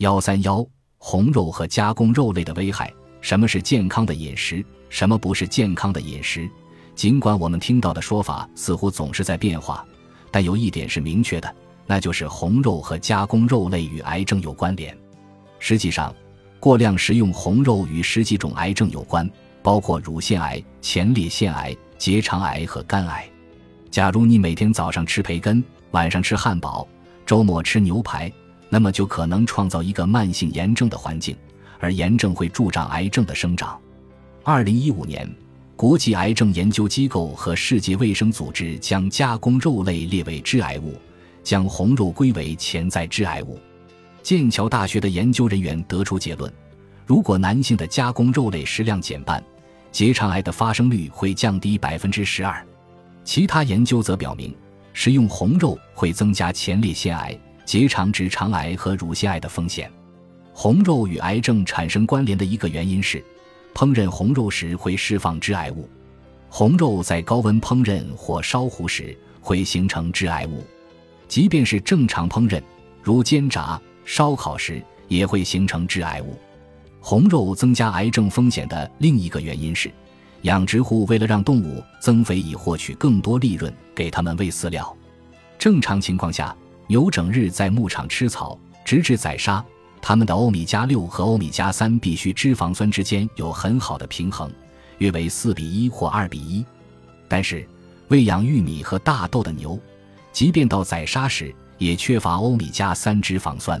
幺三幺红肉和加工肉类的危害。什么是健康的饮食？什么不是健康的饮食？尽管我们听到的说法似乎总是在变化，但有一点是明确的，那就是红肉和加工肉类与癌症有关联。实际上，过量食用红肉与十几种癌症有关，包括乳腺癌、前列腺癌、结肠癌和肝癌。假如你每天早上吃培根，晚上吃汉堡，周末吃牛排，那么就可能创造一个慢性炎症的环境。而炎症会助长癌症的生长。二零一五年，国际癌症研究机构和世界卫生组织将加工肉类列为致癌物，将红肉归为潜在致癌物。剑桥大学的研究人员得出结论：如果男性的加工肉类食量减半，结肠癌的发生率会降低百分之十二。其他研究则表明，食用红肉会增加前列腺癌、结肠直肠癌和乳腺癌的风险。红肉与癌症产生关联的一个原因是，烹饪红肉时会释放致癌物。红肉在高温烹饪或烧糊时会形成致癌物，即便是正常烹饪，如煎炸、烧烤时也会形成致癌物。红肉增加癌症风险的另一个原因是，养殖户为了让动物增肥以获取更多利润，给它们喂饲料。正常情况下，牛整日在牧场吃草，直至宰杀。它们的欧米伽六和欧米伽三必需脂肪酸之间有很好的平衡，约为四比一或二比一。但是，喂养玉米和大豆的牛，即便到宰杀时，也缺乏欧米伽三脂肪酸。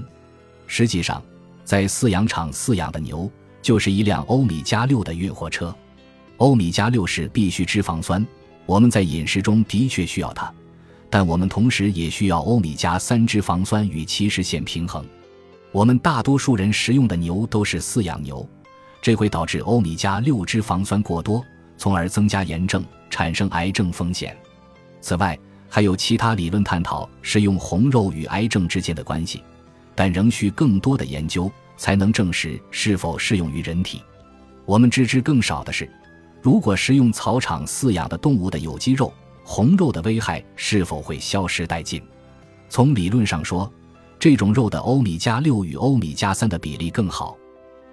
实际上，在饲养场饲养的牛就是一辆欧米伽六的运货车。欧米伽六是必需脂肪酸，我们在饮食中的确需要它，但我们同时也需要欧米伽三脂肪酸与其实现平衡。我们大多数人食用的牛都是饲养牛，这会导致欧米伽六脂肪酸过多，从而增加炎症，产生癌症风险。此外，还有其他理论探讨食用红肉与癌症之间的关系，但仍需更多的研究才能证实是否适用于人体。我们知之更少的是，如果食用草场饲养的动物的有机肉，红肉的危害是否会消失殆尽？从理论上说。这种肉的欧米伽六与欧米伽三的比例更好，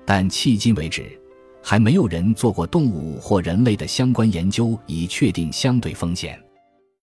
但迄今为止，还没有人做过动物或人类的相关研究以确定相对风险。